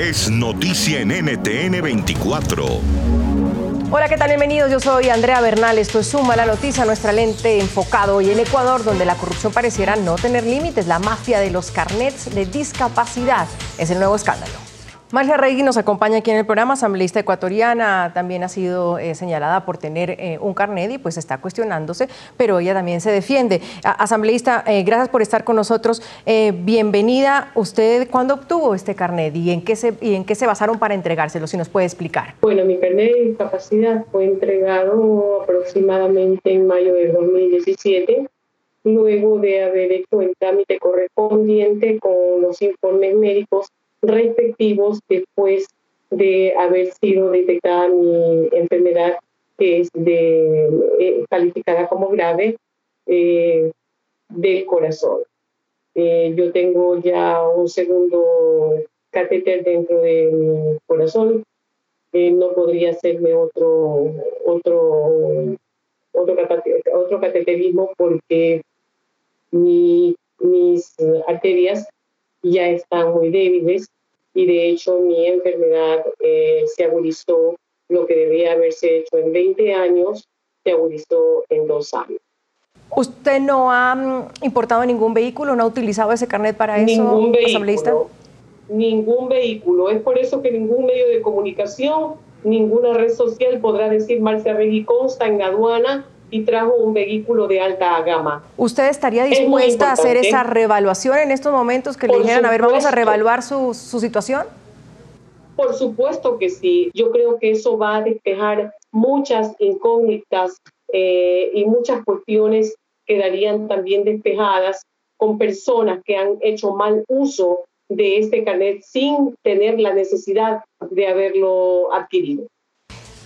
es noticia en NTN 24. Hola, ¿qué tal? Bienvenidos. Yo soy Andrea Bernal. Esto es Suma la Noticia, nuestra lente enfocado hoy en Ecuador, donde la corrupción pareciera no tener límites. La mafia de los carnets de discapacidad es el nuevo escándalo. Marcia Regui nos acompaña aquí en el programa, asambleísta ecuatoriana, también ha sido eh, señalada por tener eh, un carnet y pues está cuestionándose, pero ella también se defiende. asambleísta, eh, gracias por estar con nosotros. bienvenida. ¿Usted cuándo obtuvo este carnet y en, qué se, y en qué se basaron para entregárselo? Si nos puede explicar. Bueno, mi carnet de discapacidad fue entregado aproximadamente en mayo de 2017 luego de haber hecho el trámite correspondiente con los informes médicos respectivos después de haber sido detectada mi enfermedad que es de, eh, calificada como grave eh, del corazón. Eh, yo tengo ya un segundo catéter dentro de mi corazón. no podría hacerme otro, otro, otro, cateterismo porque mi, mis arterias ya están muy débiles y de hecho mi enfermedad eh, se agudizó, lo que debía haberse hecho en 20 años, se agudizó en dos años. ¿Usted no ha mm, importado ningún vehículo, no ha utilizado ese carnet para eso, ningún vehículo, Ningún vehículo. Es por eso que ningún medio de comunicación, ninguna red social podrá decir Marcia Regui consta en aduana y trajo un vehículo de alta gama. ¿Usted estaría dispuesta a hacer esa revaluación en estos momentos que le dijeran, a ver, vamos a revaluar su, situación? Por supuesto que sí. Yo creo que eso va a despejar muchas incógnitas eh, y muchas cuestiones quedarían también despejadas con personas que han hecho mal uso de este carnet sin tener la necesidad de haberlo adquirido.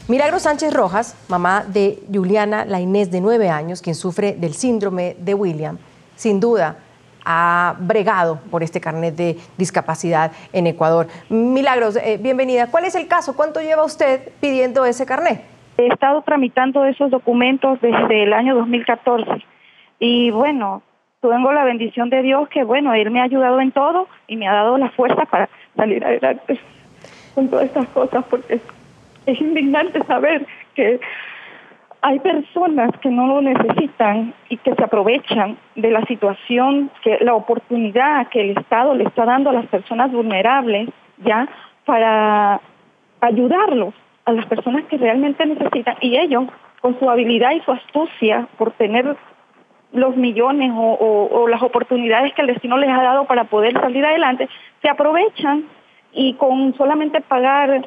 Milagro Sánchez Rojas, mamá de Juliana La Inés de nueve años, quien sufre del síndrome de William, sin duda ha bregado por este carnet de discapacidad en Ecuador. Milagros, eh, bienvenida. ¿Cuál es el caso? ¿Cuánto lleva usted pidiendo ese carnet? He estado tramitando esos documentos desde el año 2014 y bueno, tengo la bendición de Dios que bueno, Él me ha ayudado en todo y me ha dado la fuerza para salir adelante con todas estas cosas porque es indignante saber que hay personas que no lo necesitan y que se aprovechan de la situación, que la oportunidad que el Estado le está dando a las personas vulnerables, ya, para ayudarlos a las personas que realmente necesitan. Y ellos, con su habilidad y su astucia por tener los millones o, o las oportunidades que el destino les ha dado para poder salir adelante, se aprovechan y con solamente pagar